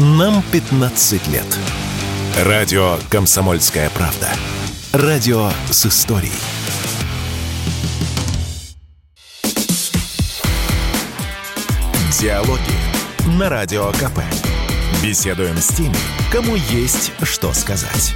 Нам 15 лет. Радио «Комсомольская правда». Радио с историей. Диалоги на Радио КП. Беседуем с теми, кому есть что сказать.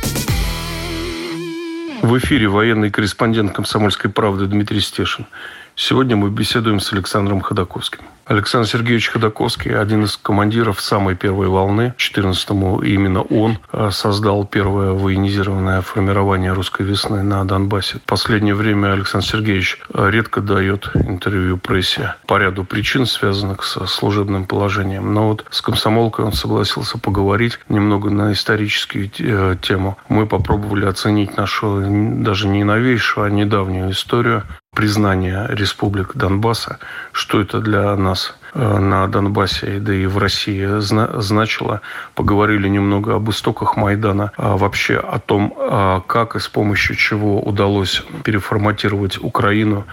В эфире военный корреспондент «Комсомольской правды» Дмитрий Стешин. Сегодня мы беседуем с Александром Ходаковским. Александр Сергеевич Ходаковский – один из командиров самой первой волны. 14-му именно он э, создал первое военизированное формирование русской весны на Донбассе. В последнее время Александр Сергеевич э, редко дает интервью прессе по ряду причин, связанных со служебным положением. Но вот с комсомолкой он согласился поговорить немного на историческую э, тему. Мы попробовали оценить нашу даже не новейшую, а недавнюю историю признания республик Донбасса, что это для нас э, на Донбассе, да и в России значило. Поговорили немного об истоках Майдана, а вообще о том, а как и с помощью чего удалось переформатировать Украину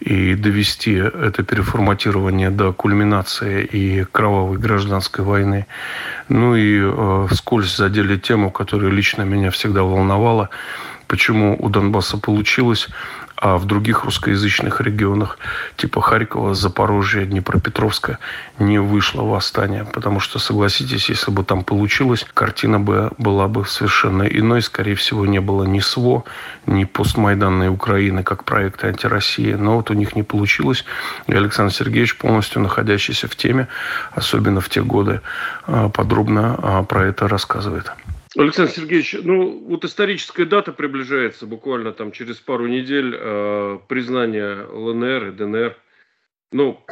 и довести это переформатирование до кульминации и кровавой гражданской войны. Ну и э, вскользь задели тему, которая лично меня всегда волновала, почему у Донбасса получилось, а в других русскоязычных регионах, типа Харькова, Запорожья, Днепропетровска, не вышло восстание. Потому что, согласитесь, если бы там получилось, картина бы была бы совершенно иной. Скорее всего, не было ни СВО, ни постмайданной Украины, как проекта антироссии. Но вот у них не получилось. И Александр Сергеевич, полностью находящийся в теме, особенно в те годы, а, подробно а, про это рассказывает. Александр Сергеевич, ну вот историческая дата приближается буквально там через пару недель э, признание ЛНР и ДНР. Ну,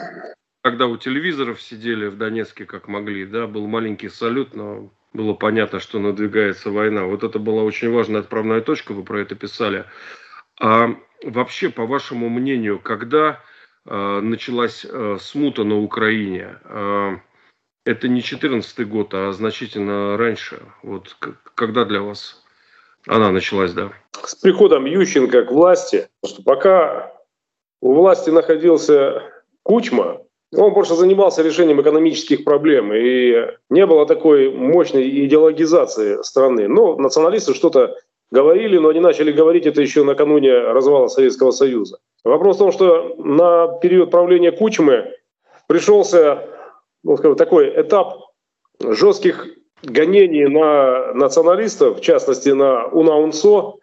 когда у телевизоров сидели в Донецке как могли, да, был маленький салют, но было понятно, что надвигается война. Вот это была очень важная отправная точка, вы про это писали. А вообще, по вашему мнению, когда э, началась э, смута на Украине? Э, это не 14 год, а значительно раньше. Вот когда для вас она началась, да? С приходом Ющенко к власти, что пока у власти находился Кучма, он больше занимался решением экономических проблем, и не было такой мощной идеологизации страны. Но националисты что-то говорили, но они начали говорить это еще накануне развала Советского Союза. Вопрос в том, что на период правления Кучмы пришелся ну, скажем, такой этап жестких гонений на националистов, в частности на УНАУНСО,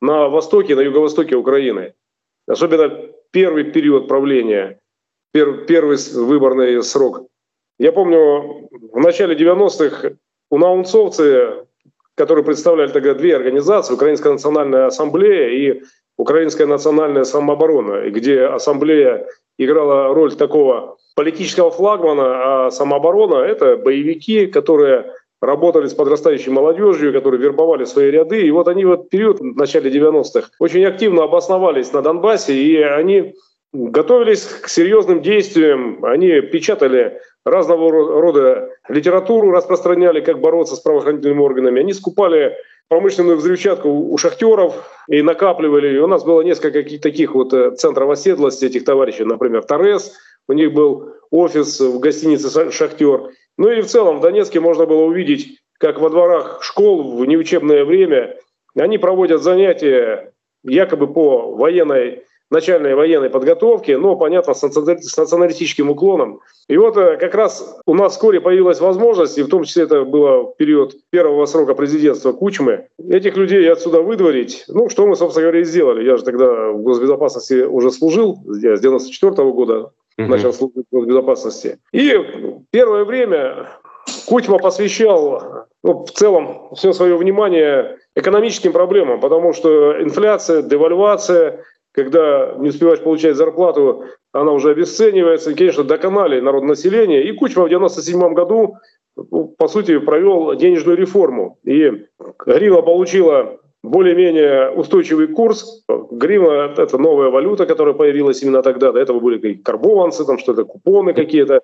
на востоке, на юго-востоке Украины. Особенно первый период правления, первый выборный срок. Я помню, в начале 90-х унаунцовцы, которые представляли тогда две организации, Украинская национальная ассамблея и Украинская национальная самооборона, где ассамблея играла роль такого политического флагмана, а самооборона — это боевики, которые работали с подрастающей молодежью, которые вербовали свои ряды. И вот они в этот период, в начале 90-х, очень активно обосновались на Донбассе, и они готовились к серьезным действиям. Они печатали разного рода литературу, распространяли, как бороться с правоохранительными органами. Они скупали промышленную взрывчатку у шахтеров и накапливали. И у нас было несколько таких вот э, центров оседлости этих товарищей, например, Торрес, у них был офис в гостинице «Шахтер». Ну и в целом в Донецке можно было увидеть, как во дворах школ в неучебное время они проводят занятия якобы по военной начальной военной подготовки, но, понятно, с националистическим уклоном. И вот э, как раз у нас вскоре появилась возможность, и в том числе это было в период первого срока президентства Кучмы, этих людей отсюда выдворить. Ну, что мы, собственно говоря, и сделали. Я же тогда в госбезопасности уже служил, я с 94 -го года угу. начал служить в госбезопасности. И первое время Кучма посвящал ну, в целом все свое внимание экономическим проблемам, потому что инфляция, девальвация, когда не успеваешь получать зарплату, она уже обесценивается. И, конечно, доконали народонаселение. И Кучма в 1997 году, ну, по сути, провел денежную реформу. И гривна получила более-менее устойчивый курс. Гривна – это новая валюта, которая появилась именно тогда. До этого были карбованцы, там что-то, купоны какие-то.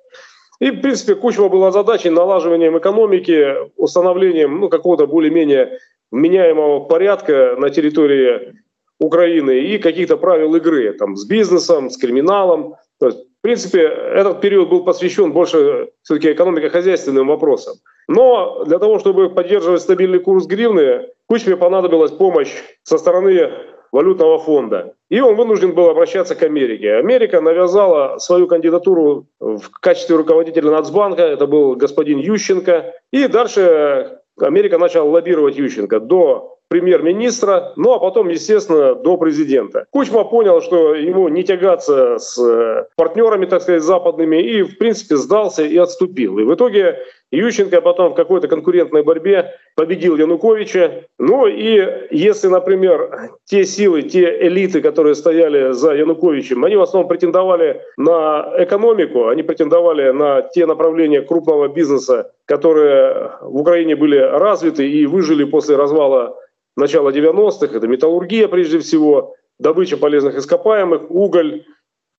И, в принципе, Кучма была задачей налаживанием экономики, установлением ну, какого-то более-менее вменяемого порядка на территории Украины и каких-то правил игры там, с бизнесом, с криминалом. То есть, в принципе, этот период был посвящен больше все-таки экономико-хозяйственным вопросам. Но для того, чтобы поддерживать стабильный курс гривны, Кучме понадобилась помощь со стороны валютного фонда. И он вынужден был обращаться к Америке. Америка навязала свою кандидатуру в качестве руководителя Нацбанка, это был господин Ющенко. И дальше Америка начала лоббировать Ющенко до премьер-министра, ну а потом, естественно, до президента. Кучма понял, что ему не тягаться с партнерами, так сказать, западными, и, в принципе, сдался и отступил. И в итоге Ющенко потом в какой-то конкурентной борьбе победил Януковича. Ну и если, например, те силы, те элиты, которые стояли за Януковичем, они в основном претендовали на экономику, они претендовали на те направления крупного бизнеса, которые в Украине были развиты и выжили после развала начала 90-х. Это металлургия прежде всего, добыча полезных ископаемых, уголь,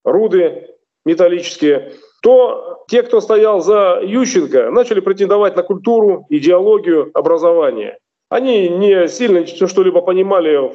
руды металлические – то те, кто стоял за Ющенко, начали претендовать на культуру, идеологию, образование. Они не сильно что-либо понимали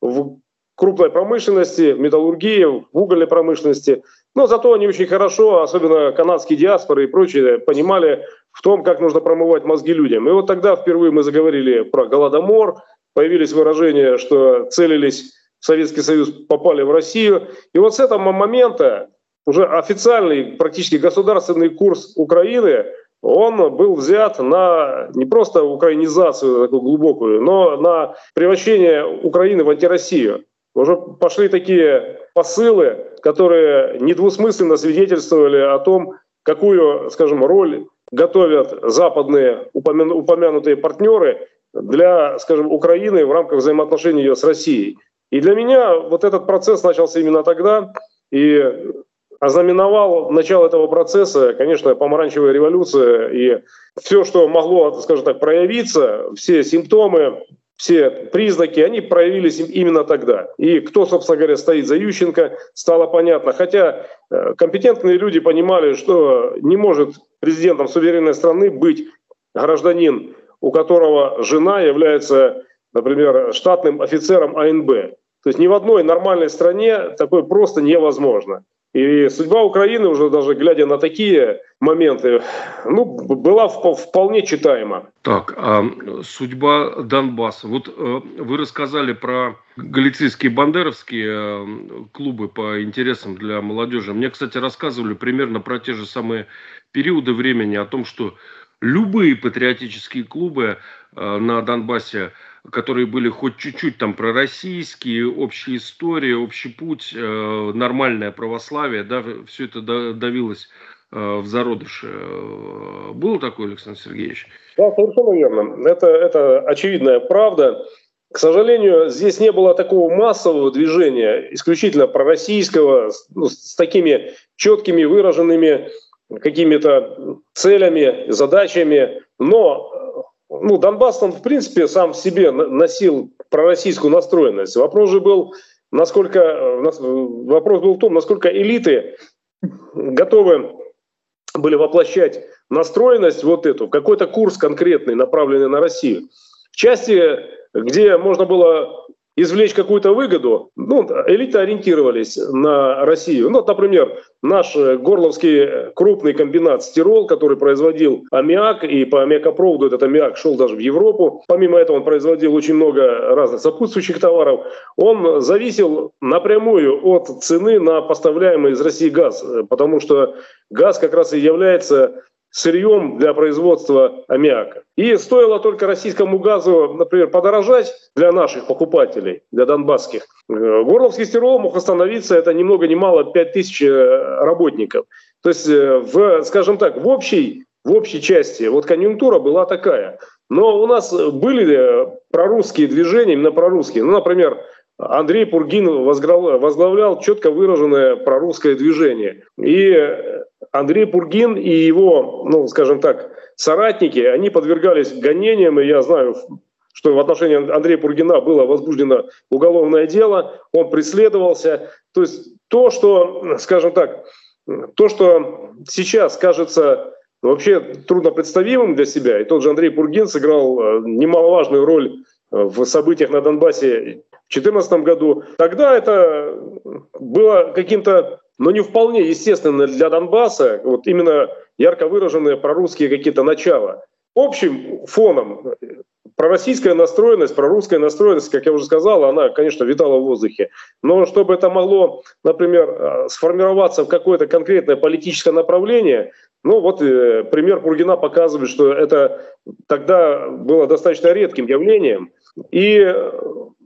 в крупной промышленности, в металлургии, в угольной промышленности. Но зато они очень хорошо, особенно канадские диаспоры и прочие, понимали в том, как нужно промывать мозги людям. И вот тогда впервые мы заговорили про Голодомор, появились выражения, что целились в Советский Союз, попали в Россию. И вот с этого момента уже официальный, практически государственный курс Украины, он был взят на не просто украинизацию такую глубокую, но на превращение Украины в антироссию. Уже пошли такие посылы, которые недвусмысленно свидетельствовали о том, какую, скажем, роль готовят западные упомянутые партнеры для, скажем, Украины в рамках взаимоотношений ее с Россией. И для меня вот этот процесс начался именно тогда, и ознаменовал начало этого процесса, конечно, помаранчевая революция и все, что могло, скажем так, проявиться, все симптомы, все признаки, они проявились именно тогда. И кто, собственно говоря, стоит за Ющенко, стало понятно. Хотя э, компетентные люди понимали, что не может президентом суверенной страны быть гражданин, у которого жена является, например, штатным офицером АНБ. То есть ни в одной нормальной стране такое просто невозможно. И судьба Украины, уже даже глядя на такие моменты, ну, была вполне читаема. Так, а судьба Донбасса. Вот э, вы рассказали про галицийские бандеровские э, клубы по интересам для молодежи. Мне, кстати, рассказывали примерно про те же самые периоды времени, о том, что любые патриотические клубы э, на Донбассе которые были хоть чуть-чуть там пророссийские, общая история, общий путь, э, нормальное православие, да, все это давилось э, в зародыше. Было такое, Александр Сергеевич? Да, совершенно верно. Это, это очевидная правда. К сожалению, здесь не было такого массового движения, исключительно пророссийского, ну, с такими четкими выраженными какими-то целями, задачами. Но ну, Донбасс, он, в принципе, сам в себе носил пророссийскую настроенность. Вопрос же был, насколько, э, вопрос был в том, насколько элиты готовы были воплощать настроенность вот эту, какой-то курс конкретный, направленный на Россию. В части, где можно было извлечь какую-то выгоду, ну, элиты ориентировались на Россию. Ну, например, наш горловский крупный комбинат «Стирол», который производил аммиак, и по аммиакопроводу этот аммиак шел даже в Европу. Помимо этого он производил очень много разных сопутствующих товаров. Он зависел напрямую от цены на поставляемый из России газ, потому что газ как раз и является сырьем для производства аммиака. И стоило только российскому газу, например, подорожать для наших покупателей, для донбасских, э, Горловский стирол мог остановиться, это ни много ни мало 5 тысяч э, работников. То есть, э, в, скажем так, в общей, в общей части вот конъюнктура была такая. Но у нас были прорусские движения, именно прорусские. Ну, например, Андрей Пургин возглавлял четко выраженное прорусское движение. И Андрей Пургин и его, ну, скажем так, соратники, они подвергались гонениям, и я знаю, что в отношении Андрея Пургина было возбуждено уголовное дело, он преследовался. То есть то, что, скажем так, то, что сейчас кажется вообще трудно представимым для себя, и тот же Андрей Пургин сыграл э, немаловажную роль в событиях на Донбассе в 2014 году, тогда это было каким-то но не вполне естественно для Донбасса, вот именно ярко выраженные прорусские какие-то начала. Общим фоном пророссийская настроенность, прорусская настроенность, как я уже сказал, она, конечно, витала в воздухе. Но чтобы это могло, например, э, сформироваться в какое-то конкретное политическое направление, ну вот э, пример Пургина показывает, что это тогда было достаточно редким явлением. И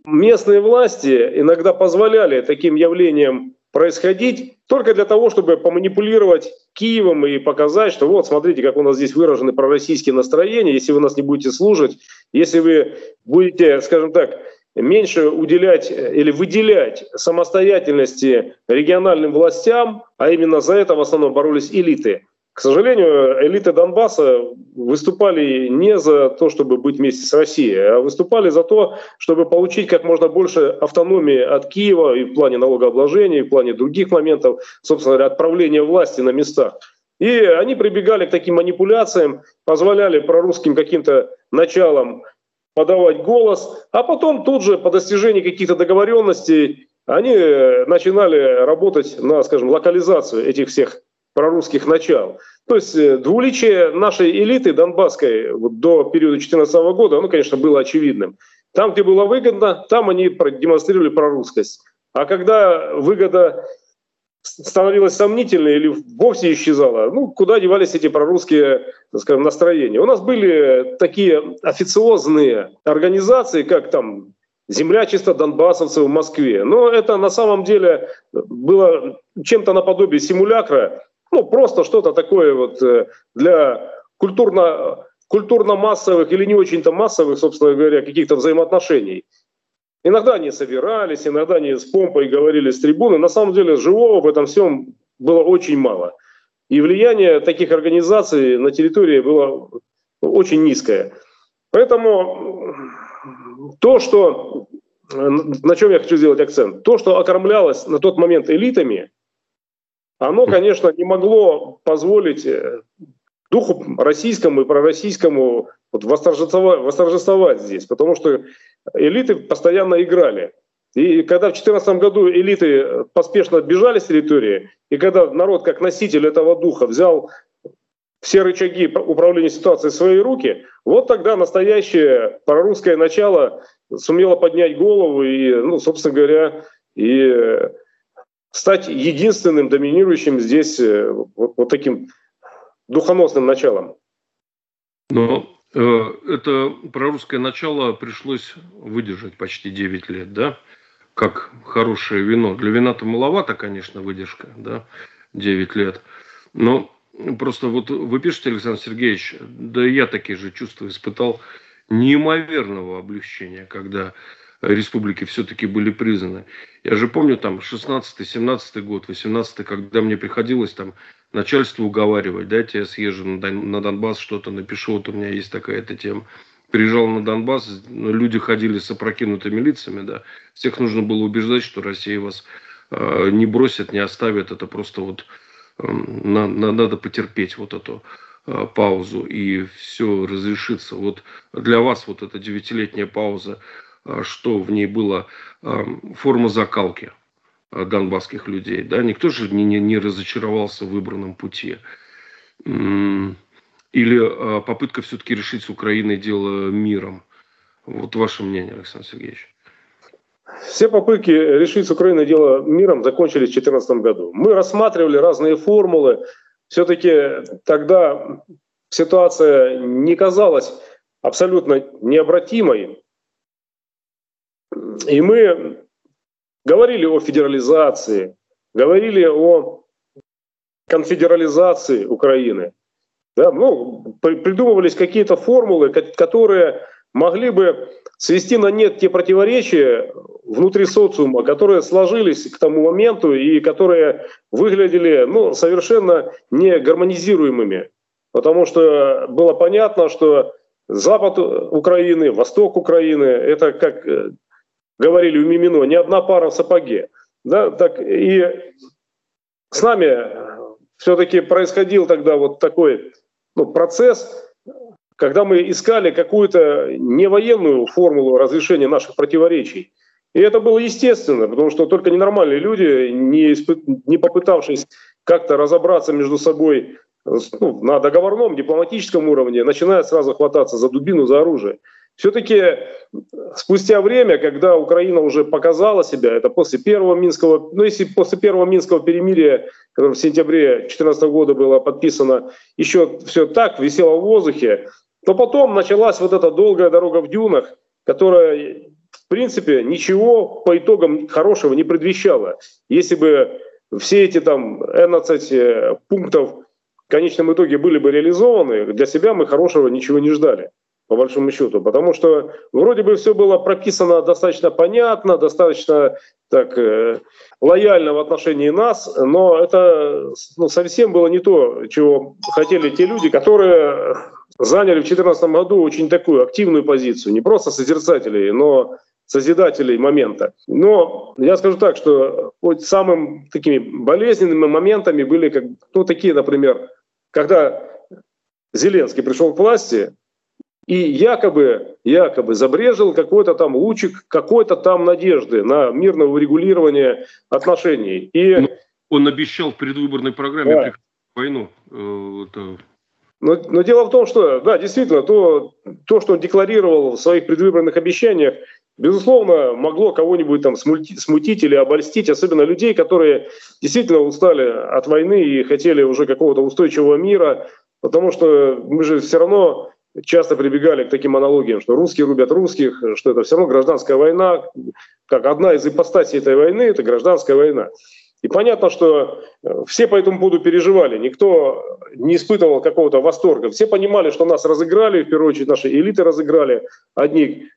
местные власти иногда позволяли таким явлениям происходить только для того, чтобы поманипулировать Киевом и показать, что вот, смотрите, как у нас здесь выражены пророссийские настроения, если вы нас не будете служить, если вы будете, скажем так, меньше уделять или выделять самостоятельности региональным властям, а именно за это в основном боролись элиты, к сожалению, элиты Донбасса выступали не за то, чтобы быть вместе с Россией, а выступали за то, чтобы получить как можно больше автономии от Киева и в плане налогообложения, и в плане других моментов, собственно говоря, отправления власти на местах. И они прибегали к таким манипуляциям, позволяли прорусским каким-то началам подавать голос, а потом тут же по достижении каких-то договоренностей они начинали работать на, скажем, локализацию этих всех прорусских начал. То есть э, двуличие нашей элиты донбасской вот, до периода 2014 года, оно, конечно, было очевидным. Там, где было выгодно, там они продемонстрировали прорусскость. А когда выгода становилась сомнительной или вовсе исчезала, ну, куда девались эти прорусские, скажем, настроения? У нас были такие официозные организации, как там землячество донбассовцев в Москве. Но это на самом деле было чем-то наподобие симулякра ну, просто что-то такое вот э, для культурно, культурно-массовых или не очень-то массовых, собственно говоря, каких-то взаимоотношений. Иногда они собирались, иногда они с помпой говорили с трибуны. На самом деле живого в этом всем было очень мало. И влияние таких организаций на территории было очень низкое. Поэтому то, что, на чем я хочу сделать акцент, то, что окормлялось на тот момент элитами, оно, конечно, не могло позволить э, духу российскому и пророссийскому вот восторжествовать, восторжествовать здесь, потому что элиты постоянно играли. И когда в 2014 году элиты поспешно бежали с территории, и когда народ как носитель этого духа взял все рычаги управления ситуацией в свои руки, вот тогда настоящее прорусское начало сумело поднять голову и, ну, собственно говоря, и стать единственным доминирующим здесь э, вот, вот таким духоносным началом. Э, это прорусское начало пришлось выдержать почти 9 лет, да? Как хорошее вино. Для вина-то маловато, конечно, выдержка, да, 9 лет. Но просто вот вы пишете, Александр Сергеевич, да я такие же чувства испытал неимоверного облегчения, когда республики все-таки были признаны. Я же помню там 16-17 год, 18 когда мне приходилось там начальство уговаривать, дайте я съезжу на Донбасс, что-то напишу, вот у меня есть такая-то тема. Приезжал на Донбасс, люди ходили с опрокинутыми лицами, да. Всех нужно было убеждать, что Россия вас э, не бросит, не оставит. Это просто вот э, на, на, надо потерпеть вот эту э, паузу, и все разрешится. Вот для вас вот эта девятилетняя пауза, что в ней была форма закалки а, донбасских людей. Да? Никто же не, не, не разочаровался в выбранном пути. Или а, попытка все-таки решить с Украиной дело миром. Вот ваше мнение, Александр Сергеевич. Все попытки решить с Украиной дело миром закончились в 2014 году. Мы рассматривали разные формулы. Все-таки тогда ситуация не казалась абсолютно необратимой. И мы говорили о федерализации, говорили о конфедерализации Украины. Да, ну, придумывались какие-то формулы, которые могли бы свести на нет те противоречия внутри социума, которые сложились к тому моменту и которые выглядели ну, совершенно не гармонизируемыми. Потому что было понятно, что Запад Украины, Восток Украины – это как говорили у Мимино, не одна пара в сапоге. Да, так и с нами все-таки происходил тогда вот такой ну, процесс, когда мы искали какую-то не военную формулу разрешения наших противоречий. И это было естественно, потому что только ненормальные люди, не, испы... не попытавшись как-то разобраться между собой ну, на договорном, дипломатическом уровне, начинают сразу хвататься за дубину, за оружие. Все-таки спустя время, когда Украина уже показала себя, это после первого Минского, ну если после первого Минского перемирия, которое в сентябре 2014 года было подписано, еще все так висело в воздухе, то потом началась вот эта долгая дорога в дюнах, которая в принципе ничего по итогам хорошего не предвещала. Если бы все эти там 11 э, пунктов в конечном итоге были бы реализованы, для себя мы хорошего ничего не ждали по большому счету, потому что вроде бы все было прописано достаточно понятно, достаточно так э, лояльно в отношении нас, но это ну, совсем было не то, чего хотели те люди, которые заняли в 2014 году очень такую активную позицию, не просто созерцателей, но созидателей момента. Но я скажу так, что вот самым такими болезненными моментами были как, ну, такие, например, когда Зеленский пришел к власти, и якобы, якобы забрежил какой-то там лучик какой-то там надежды на мирное урегулирование отношений. И... Ну, он обещал в предвыборной программе да. войну. Э, это... Но, но дело в том, что, да, действительно, то, то, что он декларировал в своих предвыборных обещаниях, безусловно, могло кого-нибудь там смутить, смутить или обольстить, особенно людей, которые действительно устали от войны и хотели уже какого-то устойчивого мира, потому что мы же все равно часто прибегали к таким аналогиям, что русские рубят русских, что это все равно гражданская война, как одна из ипостасей этой войны – это гражданская война. И понятно, что э, все по этому поводу переживали, никто не испытывал какого-то восторга. Все понимали, что нас разыграли, в первую очередь наши элиты разыграли. Одни,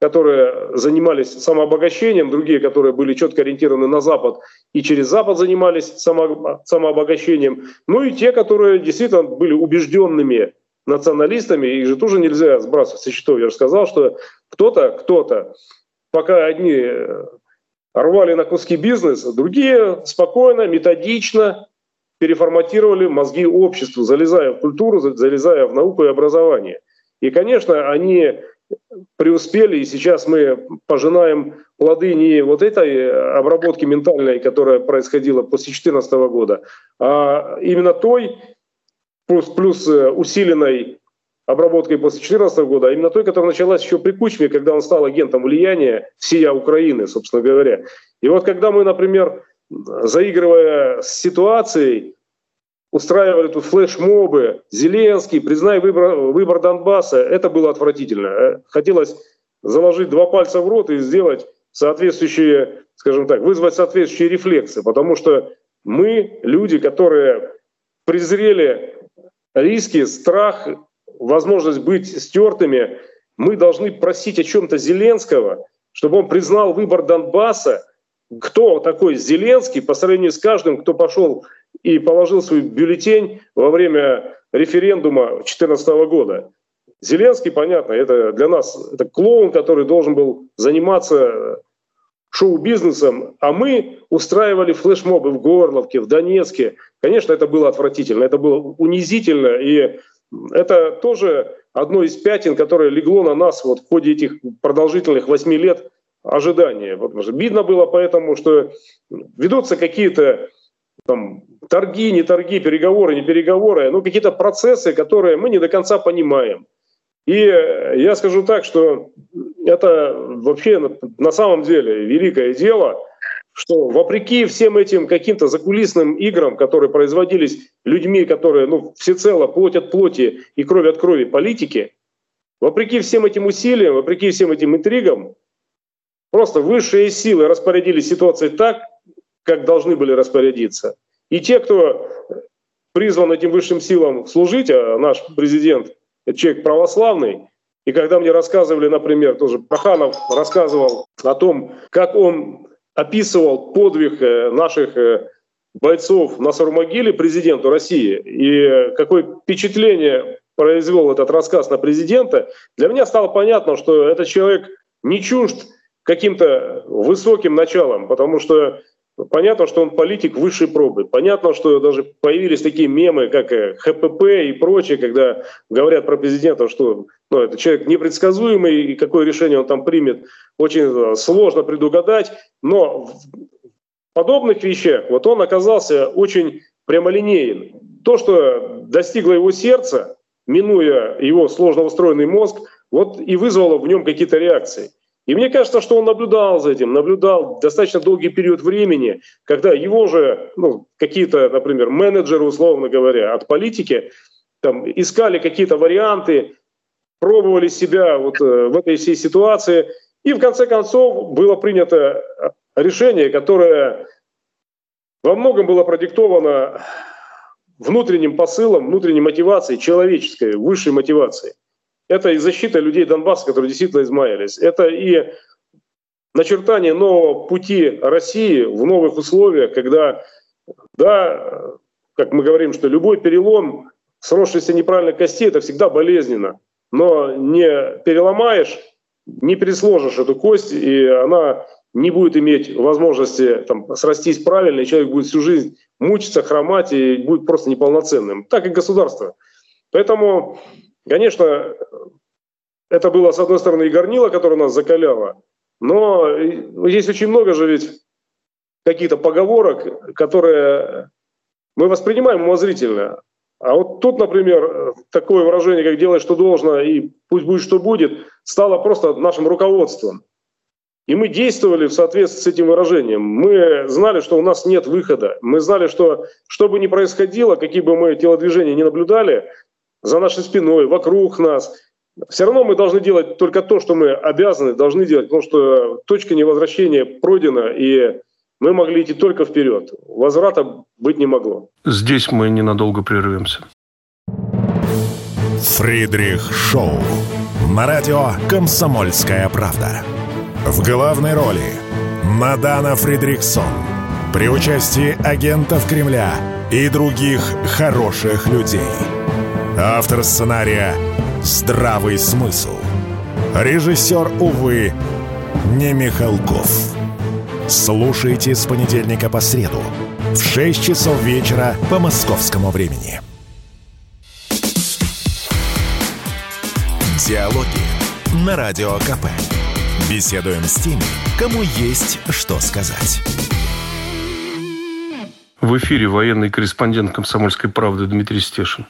которые занимались самообогащением, другие, которые были четко ориентированы на Запад и через Запад занимались само, самообогащением. Ну и те, которые действительно были убежденными националистами, их же тоже нельзя сбрасывать со счетов. Я же сказал, что кто-то, кто-то, пока одни э, рвали на куски бизнес, другие спокойно, методично переформатировали мозги обществу, залезая в культуру, залезая в науку и образование. И, конечно, они преуспели, и сейчас мы пожинаем плоды не вот этой обработки ментальной, которая происходила после 2014 года, а именно той, плюс, плюс э, усиленной обработкой после 2014 года, а именно той, которая началась еще при Кучме, когда он стал агентом влияния всея Украины, собственно говоря. И вот когда мы, например, заигрывая с ситуацией, устраивали тут флешмобы, Зеленский, признай выбор, выбор Донбасса, это было отвратительно. Э, хотелось заложить два пальца в рот и сделать соответствующие, скажем так, вызвать соответствующие рефлексы, потому что мы, люди, которые презрели риски, страх, возможность быть стертыми, мы должны просить о чем-то Зеленского, чтобы он признал выбор Донбасса, кто такой Зеленский по сравнению с каждым, кто пошел и положил свой бюллетень во время референдума 2014 года. Зеленский, понятно, это для нас это клоун, который должен был заниматься шоу-бизнесом, а мы устраивали флешмобы в Горловке, в Донецке. Конечно, это было отвратительно, это было унизительно, и это тоже одно из пятен, которое легло на нас вот в ходе этих продолжительных восьми лет ожидания. Вот, видно было поэтому, что ведутся какие-то там, торги, не торги, переговоры, не переговоры, ну какие-то процессы, которые мы не до конца понимаем. И я скажу так, что это вообще на самом деле великое дело, что вопреки всем этим каким-то закулисным играм, которые производились людьми, которые ну, всецело плоть от плоти и кровь от крови политики, вопреки всем этим усилиям, вопреки всем этим интригам, просто высшие силы распорядились ситуацией так, как должны были распорядиться. И те, кто призван этим высшим силам служить, а наш президент – человек православный, и когда мне рассказывали, например, тоже Проханов рассказывал о том, как он описывал подвиг э, наших э, бойцов на Сарумагиле президенту России, и какое впечатление произвел этот рассказ на президента, для меня стало понятно, что этот человек не чужд каким-то высоким началом, потому что понятно, что он политик высшей пробы. Понятно, что даже появились такие мемы, как э, ХПП и прочее, когда говорят про президента, что ну, это человек непредсказуемый, и какое решение он там примет, очень сложно предугадать. Но в подобных вещах вот он оказался очень прямолинеен. То, что достигло его сердца, минуя его сложно устроенный мозг, вот и вызвало в нем какие-то реакции. И мне кажется, что он наблюдал за этим, наблюдал достаточно долгий период времени, когда его же ну, какие-то, например, менеджеры, условно говоря, от политики там, искали какие-то варианты, пробовали себя вот э, в этой всей ситуации. И в конце концов было принято решение, которое во многом было продиктовано внутренним посылом, внутренней мотивацией, человеческой, высшей мотивацией. Это и защита людей Донбасса, которые действительно измаялись. Это и начертание нового пути России в новых условиях, когда, да, как мы говорим, что любой перелом сросшейся неправильно кости, это всегда болезненно. Но не переломаешь, не пересложишь эту кость, и она не будет иметь возможности там, срастись правильно, и человек будет всю жизнь мучиться, хромать и будет просто неполноценным. Так и государство. Поэтому Конечно, это было, с одной стороны, и горнило, которое нас закаляло, но есть очень много же ведь каких-то поговорок, которые мы воспринимаем умозрительно. А вот тут, например, такое выражение, как «делай, что должно, и пусть будет, что будет», стало просто нашим руководством. И мы действовали в соответствии с этим выражением. Мы знали, что у нас нет выхода. Мы знали, что что бы ни происходило, какие бы мы телодвижения не наблюдали, за нашей спиной, вокруг нас. Все равно мы должны делать только то, что мы обязаны, должны делать, потому что точка невозвращения пройдена, и мы могли идти только вперед. Возврата быть не могло. Здесь мы ненадолго прервемся. Фридрих Шоу. На радио «Комсомольская правда». В главной роли Мадана Фридриксон. При участии агентов Кремля и других хороших людей – Автор сценария «Здравый смысл». Режиссер, увы, не Михалков. Слушайте с понедельника по среду в 6 часов вечера по московскому времени. Диалоги на Радио КП. Беседуем с теми, кому есть что сказать. В эфире военный корреспондент «Комсомольской правды» Дмитрий Стешин.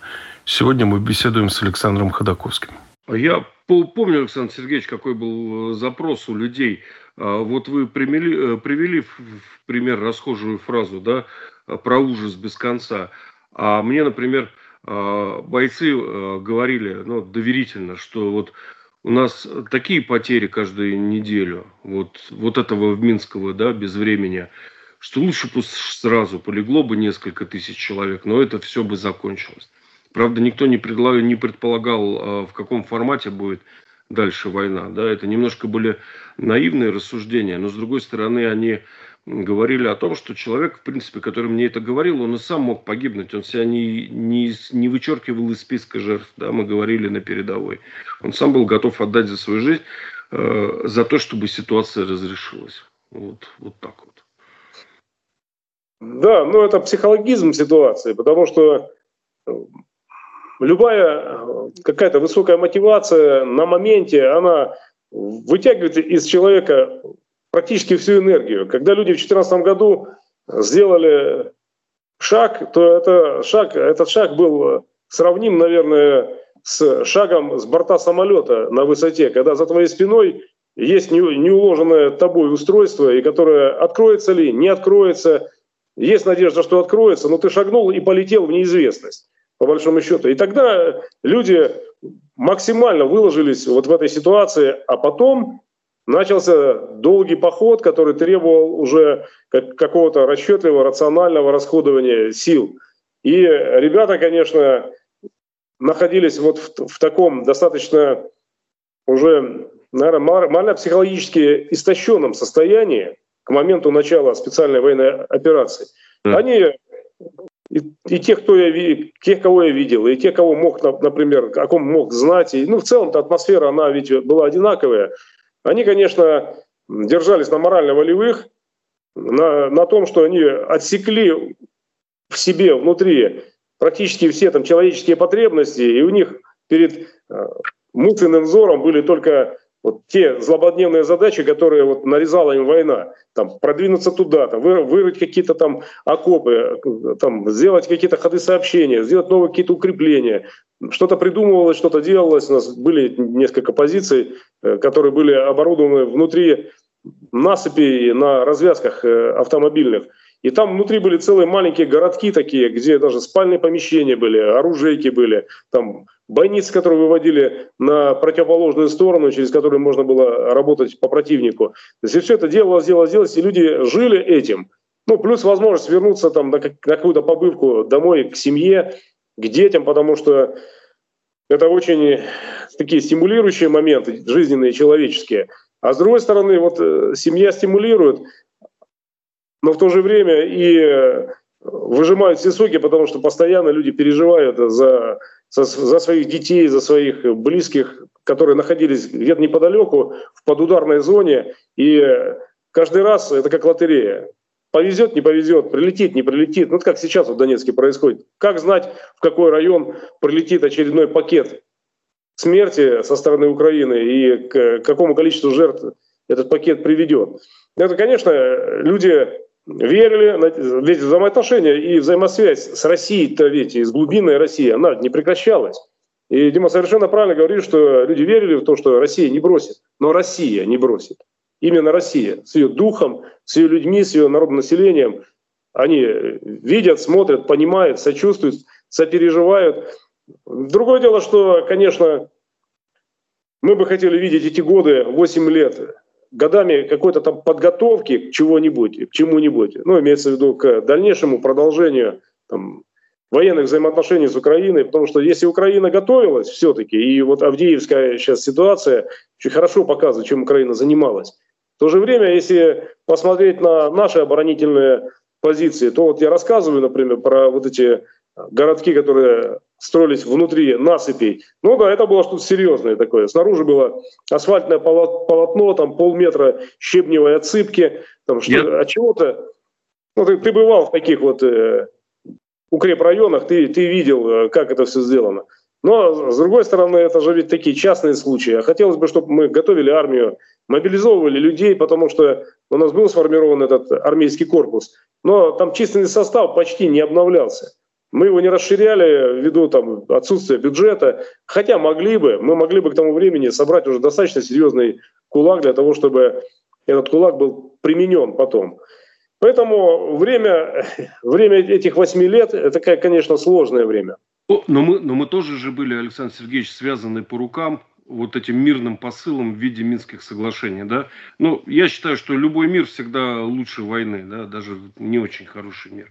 Сегодня мы беседуем с Александром Ходаковским. Я помню, Александр Сергеевич, какой был э, запрос у людей. А, вот вы привели, э, привели в пример расхожую фразу, да, про ужас без конца. А мне, например, а, бойцы э, говорили, ну, доверительно, что вот у нас такие потери каждую неделю, вот, вот этого в Минского, да, без времени, что лучше пусть сразу полегло бы несколько тысяч человек, но это все бы закончилось. Правда, никто не, предлагал, не предполагал, а, в каком формате будет дальше война. Да, это немножко были наивные рассуждения, но с другой стороны они говорили о том, что человек, в принципе, который мне это говорил, он и сам мог погибнуть, он себя не, не, не вычеркивал из списка жертв, да, мы говорили на передовой. Он сам был готов отдать за свою жизнь, э, за то, чтобы ситуация разрешилась. Вот, вот так вот. Да, ну это психологизм ситуации, потому что любая э, какая-то высокая мотивация на моменте, она вытягивает из человека практически всю энергию. Когда люди в 2014 году сделали шаг, то это шаг, этот шаг был сравним, наверное, с шагом с борта самолета на высоте, когда за твоей спиной есть неуложенное тобой устройство, и которое откроется ли, не откроется. Есть надежда, что откроется, но ты шагнул и полетел в неизвестность по большому счету. И тогда люди максимально выложились вот в этой ситуации, а потом начался долгий поход, который требовал уже какого-то расчетливого, рационального расходования сил. И ребята, конечно, находились вот в, в таком достаточно уже, наверное, морально-психологически истощенном состоянии к моменту начала специальной военной операции. Они и, и тех, кто я, тех, кого я видел, и тех, кого мог, например, о ком мог знать. И, ну, в целом-то атмосфера, она ведь была одинаковая. Они, конечно, держались на морально-волевых на, на том, что они отсекли в себе внутри практически все там человеческие потребности, и у них перед э, мысленным взором были только вот те злободневные задачи, которые вот нарезала им война, там, продвинуться туда, там, вы, вырыть какие-то там окопы, там, сделать какие-то ходы сообщения, сделать новые какие-то укрепления. Что-то придумывалось, что-то делалось. У нас были несколько позиций, э, которые были оборудованы внутри насыпи на развязках э, автомобильных. И там внутри были целые маленькие городки такие, где даже спальные помещения были, оружейки были, там бойницы, которые выводили на противоположную сторону, через которые можно было работать по противнику. То есть все это делалось, делалось, делалось, и люди жили этим. Ну, плюс возможность вернуться там на, какую-то побывку домой к семье, к детям, потому что это очень такие стимулирующие моменты, жизненные, человеческие. А с другой стороны, вот э, семья стимулирует, но в то же время и э, выжимают все соки, потому что постоянно люди переживают за, за, за своих детей, за своих близких, которые находились где-то неподалеку, в подударной зоне. И каждый раз это как лотерея. Повезет, не повезет, прилетит, не прилетит. Ну, это как сейчас в Донецке происходит. Как знать, в какой район прилетит очередной пакет смерти со стороны Украины и к какому количеству жертв этот пакет приведет. Это, конечно, люди верили, ведь взаимоотношения и взаимосвязь с Россией-то ведь из глубинной России, она не прекращалась. И Дима совершенно правильно говорит, что люди верили в то, что Россия не бросит. Но Россия не бросит. Именно Россия с ее духом, с ее людьми, с ее народным населением. Они видят, смотрят, понимают, сочувствуют, сопереживают. Другое дело, что, конечно, мы бы хотели видеть эти годы, 8 лет, годами какой-то там подготовки к чего-нибудь, к чему-нибудь, ну, имеется в виду к дальнейшему продолжению там, военных взаимоотношений с Украиной, потому что если Украина готовилась все-таки, и вот Авдеевская сейчас ситуация очень хорошо показывает, чем Украина занималась, в то же время, если посмотреть на наши оборонительные позиции, то вот я рассказываю, например, про вот эти городки, которые строились внутри насыпей. Ну да, это было что-то серьезное такое. Снаружи было асфальтное полотно, там полметра щебневой отсыпки, там что, от чего-то. Ну, ты, ты бывал в таких вот э, укрепрайонах, ты, ты видел, э, как это все сделано. Но, с другой стороны, это же ведь такие частные случаи. А хотелось бы, чтобы мы готовили армию, мобилизовывали людей, потому что у нас был сформирован этот армейский корпус. Но там численный состав почти не обновлялся. Мы его не расширяли ввиду там, отсутствия бюджета, хотя могли бы, мы могли бы к тому времени собрать уже достаточно серьезный кулак для того, чтобы этот кулак был применен потом. Поэтому время, время этих восьми лет – это, конечно, сложное время. Но мы, но мы тоже же были, Александр Сергеевич, связаны по рукам вот этим мирным посылом в виде Минских соглашений, да. Ну, я считаю, что любой мир всегда лучше войны, да, даже не очень хороший мир.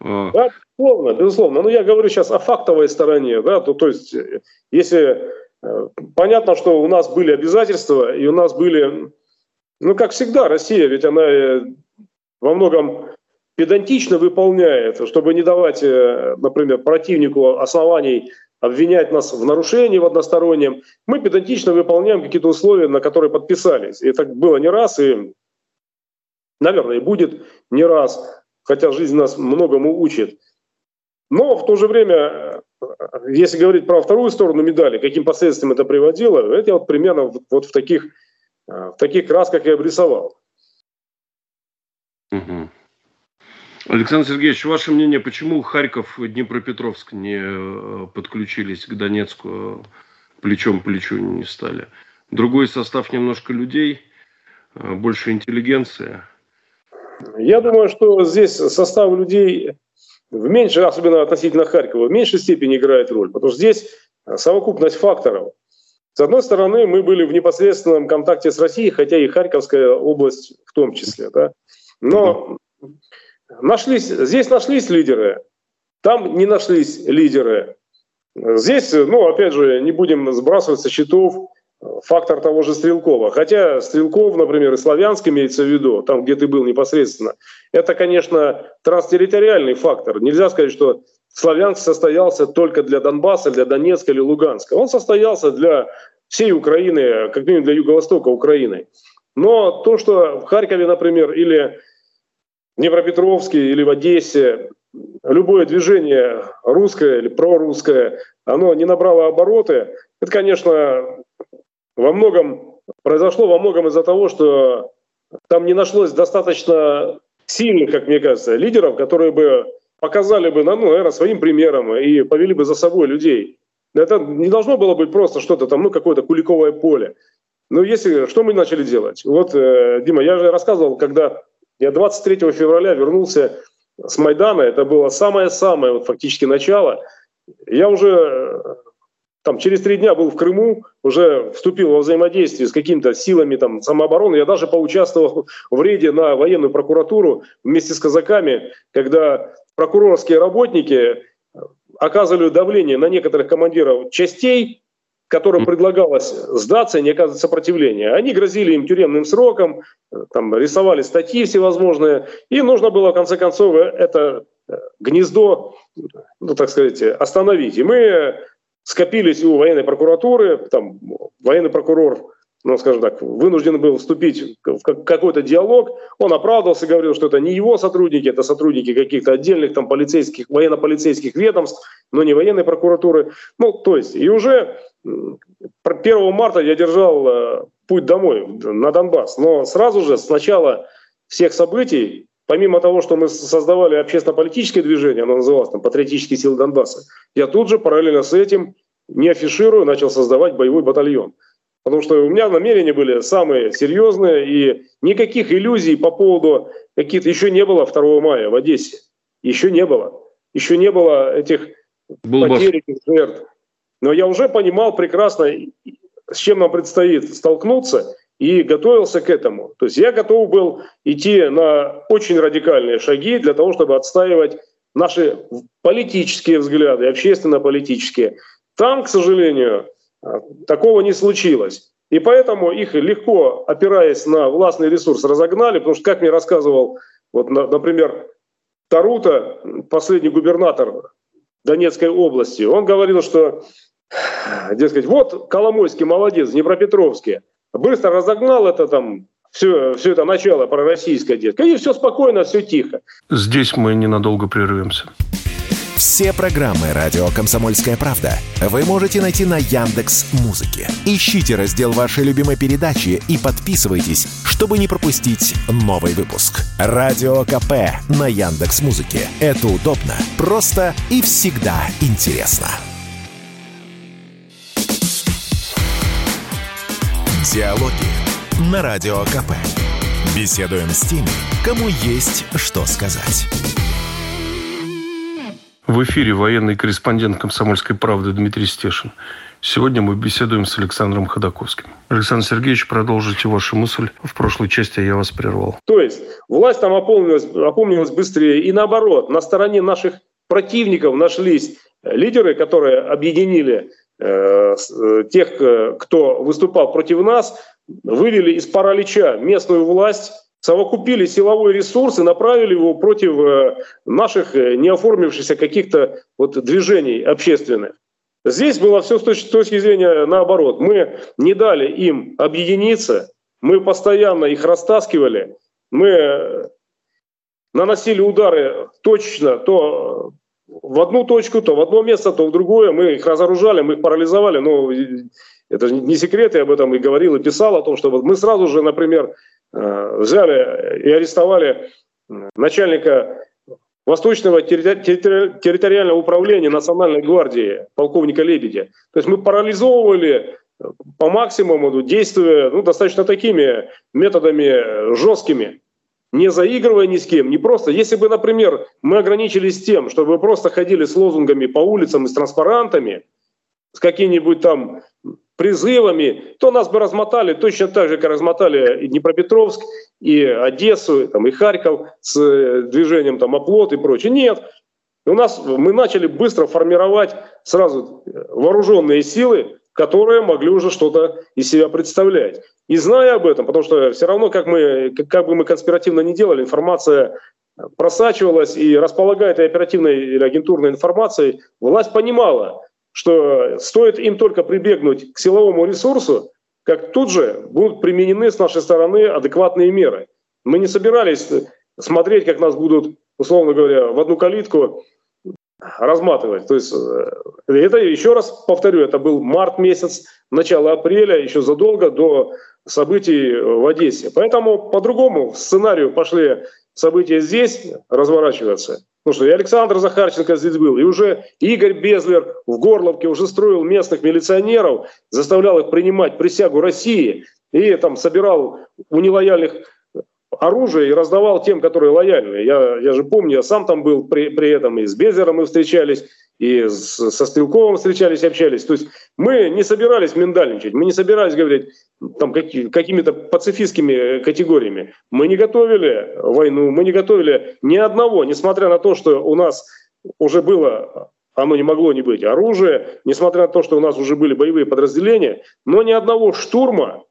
Да, безусловно, безусловно. Но я говорю сейчас о фактовой стороне, да, то, то есть если э, понятно, что у нас были обязательства и у нас были, ну как всегда, Россия, ведь она э, во многом педантично выполняет, чтобы не давать, э, например, противнику оснований обвинять нас в нарушении в одностороннем, мы педантично выполняем какие-то условия, на которые подписались. И это было не раз, и, наверное, и будет не раз хотя жизнь нас многому учит. Но в то же время, если говорить про вторую сторону медали, каким последствиям это приводило, это я вот примерно вот в таких, в таких красках и обрисовал. Угу. Александр Сергеевич, ваше мнение, почему Харьков и Днепропетровск не э, подключились к Донецку, плечом к плечу не стали? Другой состав немножко людей, э, больше интеллигенция – я думаю, что здесь состав людей в меньшей, особенно относительно Харькова, в меньшей степени играет роль, потому что здесь совокупность факторов. С одной стороны, мы были в непосредственном контакте с Россией, хотя и Харьковская область в том числе. Да? Но нашлись, здесь нашлись лидеры, там не нашлись лидеры. Здесь, ну, опять же, не будем сбрасывать со счетов фактор того же Стрелкова. Хотя Стрелков, например, и Славянск имеется в виду, там, где ты был непосредственно, это, конечно, транстерриториальный фактор. Нельзя сказать, что Славянск состоялся только для Донбасса, для Донецка или Луганска. Он состоялся для всей Украины, как минимум для юго-востока Украины. Но то, что в Харькове, например, или Днепропетровске или в Одессе любое движение русское или прорусское, оно не набрало обороты. Это, конечно, во многом произошло во многом из-за того, что там не нашлось достаточно сильных, как мне кажется, лидеров, которые бы показали бы, ну, наверное, своим примером и повели бы за собой людей. Это не должно было быть просто что-то там, ну, какое-то куликовое поле. Ну, если, что мы начали делать? Вот, э, Дима, я же рассказывал, когда я 23 февраля вернулся с Майдана, это было самое-самое вот, фактически начало. Я уже э, там через три дня был в Крыму, уже вступил во взаимодействие с какими-то силами там, самообороны. Я даже поучаствовал в рейде на военную прокуратуру вместе с казаками, когда прокурорские работники оказывали давление на некоторых командиров частей, которым предлагалось сдаться и не оказывать сопротивления. Они грозили им тюремным сроком, там, рисовали статьи всевозможные, и нужно было, в конце концов, это гнездо, ну, так сказать, остановить. И мы скопились у военной прокуратуры, там военный прокурор ну, скажем так, вынужден был вступить в какой-то диалог, он оправдывался, говорил, что это не его сотрудники, это сотрудники каких-то отдельных там полицейских, военно-полицейских ведомств, но не военной прокуратуры. Ну, то есть, и уже 1 марта я держал э, путь домой, на Донбасс. Но сразу же, с начала всех событий, помимо того, что мы создавали общественно-политическое движение, оно называлось там «Патриотические силы Донбасса», я тут же параллельно с этим, не афишируя, начал создавать боевой батальон. Потому что у меня намерения были самые серьезные, и никаких иллюзий по поводу каких-то... Еще не было 2 мая в Одессе. Еще не было. Еще не было этих Был потерь, этих жертв. Но я уже понимал прекрасно, с чем нам предстоит столкнуться, и готовился к этому. То есть я готов был идти на очень радикальные шаги для того, чтобы отстаивать наши политические взгляды, общественно-политические. Там, к сожалению, Такого не случилось. И поэтому их легко, опираясь на властный ресурс, разогнали, потому что, как мне рассказывал, вот, например, Тарута, последний губернатор Донецкой области, он говорил, что, дескать, вот Коломойский молодец, Днепропетровский, быстро разогнал это там все, все это начало пророссийское, дескать, и все спокойно, все тихо. Здесь мы ненадолго прервемся. Все программы радио Комсомольская правда вы можете найти на Яндекс Музыке. Ищите раздел вашей любимой передачи и подписывайтесь, чтобы не пропустить новый выпуск. Радио КП на Яндекс Музыке. Это удобно, просто и всегда интересно. Диалоги на Радио КП. Беседуем с теми, кому есть что сказать. В эфире военный корреспондент «Комсомольской правды» Дмитрий Стешин. Сегодня мы беседуем с Александром Ходаковским. Александр Сергеевич, продолжите вашу мысль. В прошлой части я вас прервал. То есть власть там опомнилась, опомнилась быстрее. И наоборот, на стороне наших противников нашлись лидеры, которые объединили тех, э, кто выступал против нас, вывели из паралича местную власть, совокупили силовой ресурс и направили его против э, наших э, не оформившихся каких-то вот движений общественных. Здесь было все с точки, зрения наоборот. Мы не дали им объединиться, мы постоянно их растаскивали, мы э, наносили удары точно то в одну точку, то в одно место, то в другое. Мы их разоружали, мы их парализовали. Но это же не секрет, я об этом и говорил, и писал о том, что вот мы сразу же, например, Э, взяли и арестовали начальника Восточного территориального управления Национальной гвардии полковника Лебедя. То есть мы парализовывали по максимуму, действуя ну, достаточно такими методами жесткими, не заигрывая ни с кем, не просто. Если бы, например, мы ограничились тем, чтобы вы просто ходили с лозунгами по улицам и с транспарантами, с какими-нибудь там призывами, то нас бы размотали точно так же, как размотали и Днепропетровск, и Одессу, там, и Харьков с э, движением там, оплот и прочее. Нет. У нас мы начали быстро формировать сразу э, вооруженные силы, которые могли уже что-то из себя представлять. И зная об этом, потому что все равно, как, мы, как, как бы мы конспиративно не делали, информация просачивалась и располагая этой оперативной или агентурной информацией, власть понимала, что стоит им только прибегнуть к силовому ресурсу, как тут же будут применены с нашей стороны адекватные меры. Мы не собирались смотреть, как нас будут, условно говоря, в одну калитку разматывать. То есть э, это, еще раз повторю, это был март месяц, начало апреля, еще задолго до событий в Одессе. Поэтому по-другому сценарию пошли события здесь разворачиваться. Ну что, и Александр Захарченко здесь был, и уже Игорь Безлер в Горловке уже строил местных милиционеров, заставлял их принимать присягу России и там собирал у нелояльных оружие и раздавал тем, которые лояльны. Я, я же помню, я сам там был при, при этом, и с Безером мы встречались, и с, со Стрелковым встречались, общались. То есть мы не собирались миндальничать, мы не собирались говорить там, какие, какими-то пацифистскими категориями. Мы не готовили войну, мы не готовили ни одного, несмотря на то, что у нас уже было оно не могло не быть оружие, несмотря на то, что у нас уже были боевые подразделения, но ни одного штурма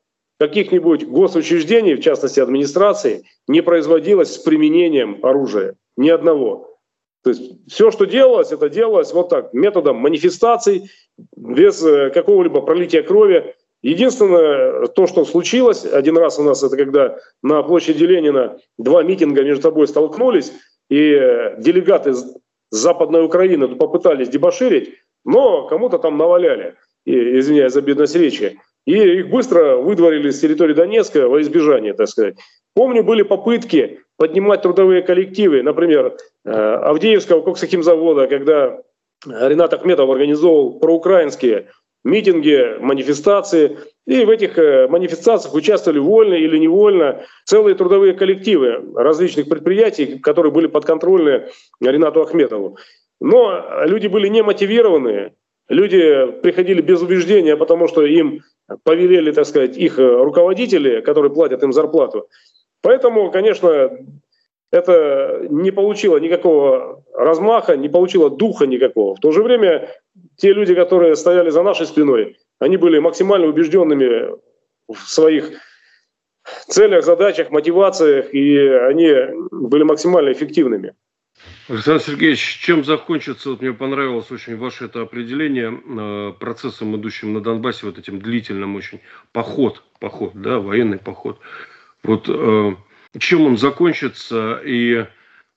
каких-нибудь госучреждений, в частности администрации, не производилось с применением оружия. Ни одного. То есть все, что делалось, это делалось вот так, методом манифестаций, без э, какого-либо пролития крови. Единственное, то, что случилось, один раз у нас это когда на площади Ленина два митинга между собой столкнулись, и э, делегаты с Западной Украины попытались дебоширить, но кому-то там наваляли, извиняюсь за бедность речи. И их быстро выдворили с территории Донецка во избежание, так сказать. Помню, были попытки поднимать трудовые коллективы, например, э, Авдеевского коксохимзавода, когда Ренат Ахметов организовал проукраинские митинги, манифестации. И в этих э, манифестациях участвовали вольно или невольно целые трудовые коллективы различных предприятий, которые были подконтрольны Ренату Ахметову. Но люди были не мотивированы, люди приходили без убеждения, потому что им повелели, так сказать, их э, руководители, которые платят им зарплату. Поэтому, конечно, это не получило никакого размаха, не получило духа никакого. В то же время те люди, которые стояли за нашей спиной, они были максимально убежденными в своих целях, задачах, мотивациях, и они были максимально эффективными. Александр Сергеевич, чем закончится, вот мне понравилось очень ваше это определение, э, процессом, идущим на Донбассе, вот этим длительным очень, поход, поход, да, военный поход. Вот э, чем он закончится и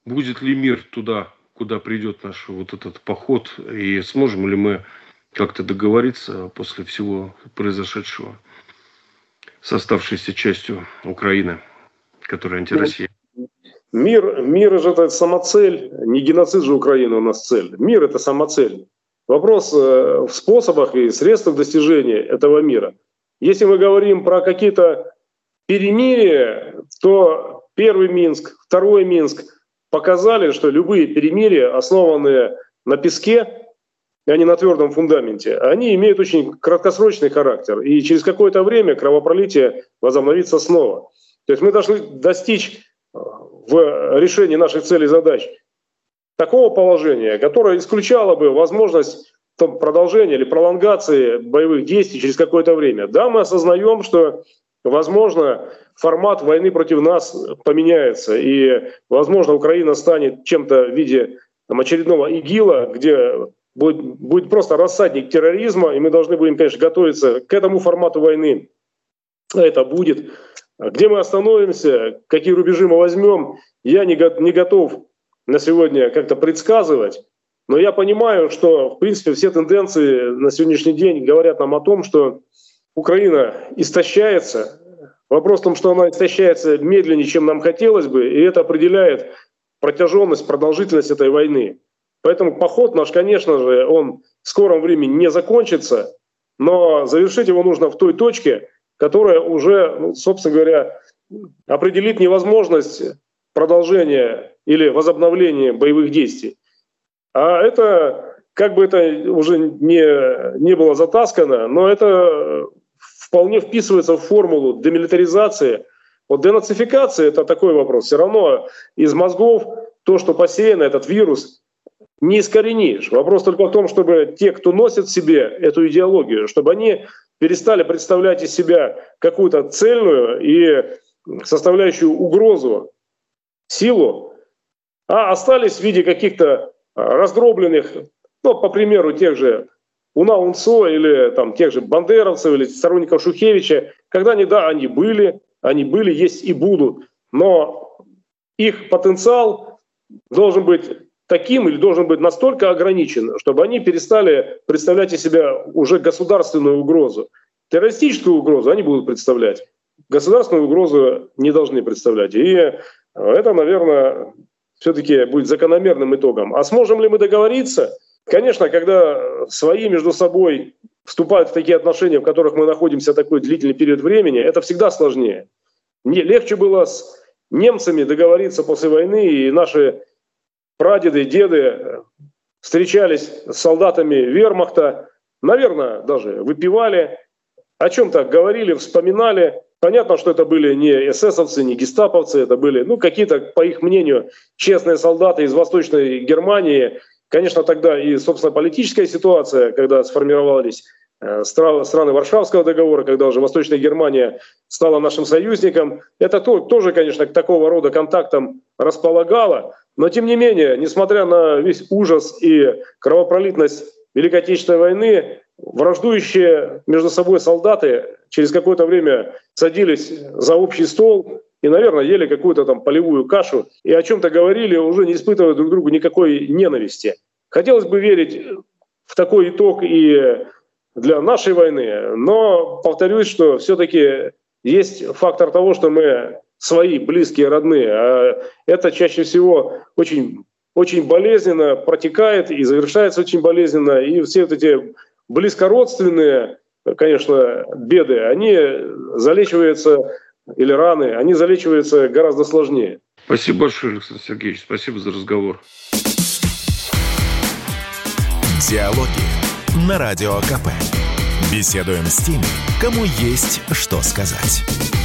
будет ли мир туда, куда придет наш вот этот поход, и сможем ли мы как-то договориться после всего произошедшего с оставшейся частью Украины, которая антироссия? Мир, мир же это самоцель, не геноцид же Украины у нас цель. Мир это самоцель. Вопрос э, в способах и средствах достижения этого мира. Если мы говорим про какие-то перемирия, то первый Минск, второй Минск показали, что любые перемирия, основанные на песке, а не на твердом фундаменте, они имеют очень краткосрочный характер. И через какое-то время кровопролитие возобновится снова. То есть мы должны достичь в решении наших целей и задач такого положения, которое исключало бы возможность там, продолжения или пролонгации боевых действий через какое-то время. Да, мы осознаем, что, возможно, формат войны против нас поменяется, и, возможно, Украина станет чем-то в виде там, очередного ИГИЛа, где будет, будет просто рассадник терроризма, и мы должны будем, конечно, готовиться к этому формату войны. Это будет. Где мы остановимся, какие рубежи мы возьмем, я не, не готов на сегодня как-то предсказывать. Но я понимаю, что, в принципе, все тенденции на сегодняшний день говорят нам о том, что Украина истощается. Вопрос в том, что она истощается медленнее, чем нам хотелось бы, и это определяет протяженность, продолжительность этой войны. Поэтому поход наш, конечно же, он в скором времени не закончится, но завершить его нужно в той точке, которая уже, ну, собственно говоря, определит невозможность продолжения или возобновления боевых действий. А это, как бы это уже не, не было затаскано, но это вполне вписывается в формулу демилитаризации. Вот денацификация – это такой вопрос. Все равно из мозгов то, что посеяно, этот вирус, не искоренишь. Вопрос только в том, чтобы те, кто носит в себе эту идеологию, чтобы они перестали представлять из себя какую-то цельную и составляющую угрозу силу, а остались в виде каких-то раздробленных, ну, по примеру, тех же Уна Унцо или там тех же бандеровцев или сторонников Шухевича, когда они, да, они были, они были, есть и будут, но их потенциал должен быть таким или должен быть настолько ограничен, чтобы они перестали представлять из себя уже государственную угрозу. Террористическую угрозу они будут представлять, государственную угрозу не должны представлять. И это, наверное, все-таки будет закономерным итогом. А сможем ли мы договориться? Конечно, когда свои между собой вступают в такие отношения, в которых мы находимся такой длительный период времени, это всегда сложнее. Мне легче было с немцами договориться после войны, и наши прадеды, деды встречались с солдатами вермахта, наверное, даже выпивали, о чем-то говорили, вспоминали. Понятно, что это были не эсэсовцы, не гестаповцы, это были, ну, какие-то, по их мнению, честные солдаты из Восточной Германии. Конечно, тогда и, собственно, политическая ситуация, когда сформировались э, страны Варшавского договора, когда уже Восточная Германия стала нашим союзником, это тоже, конечно, к такого рода контактам располагало. Но, тем не менее, несмотря на весь ужас и кровопролитность Великой Отечественной войны, враждующие между собой солдаты через какое-то время садились за общий стол и, наверное, ели какую-то там полевую кашу и о чем-то говорили, уже не испытывая друг другу никакой ненависти. Хотелось бы верить в такой итог и для нашей войны, но повторюсь, что все-таки есть фактор того, что мы свои, близкие, родные. А это чаще всего очень, очень болезненно протекает и завершается очень болезненно. И все вот эти близкородственные, конечно, беды, они залечиваются, или раны, они залечиваются гораздо сложнее. Спасибо большое, Александр Сергеевич. Спасибо за разговор. Диалоги на Радио КП. Беседуем с теми, кому есть что сказать.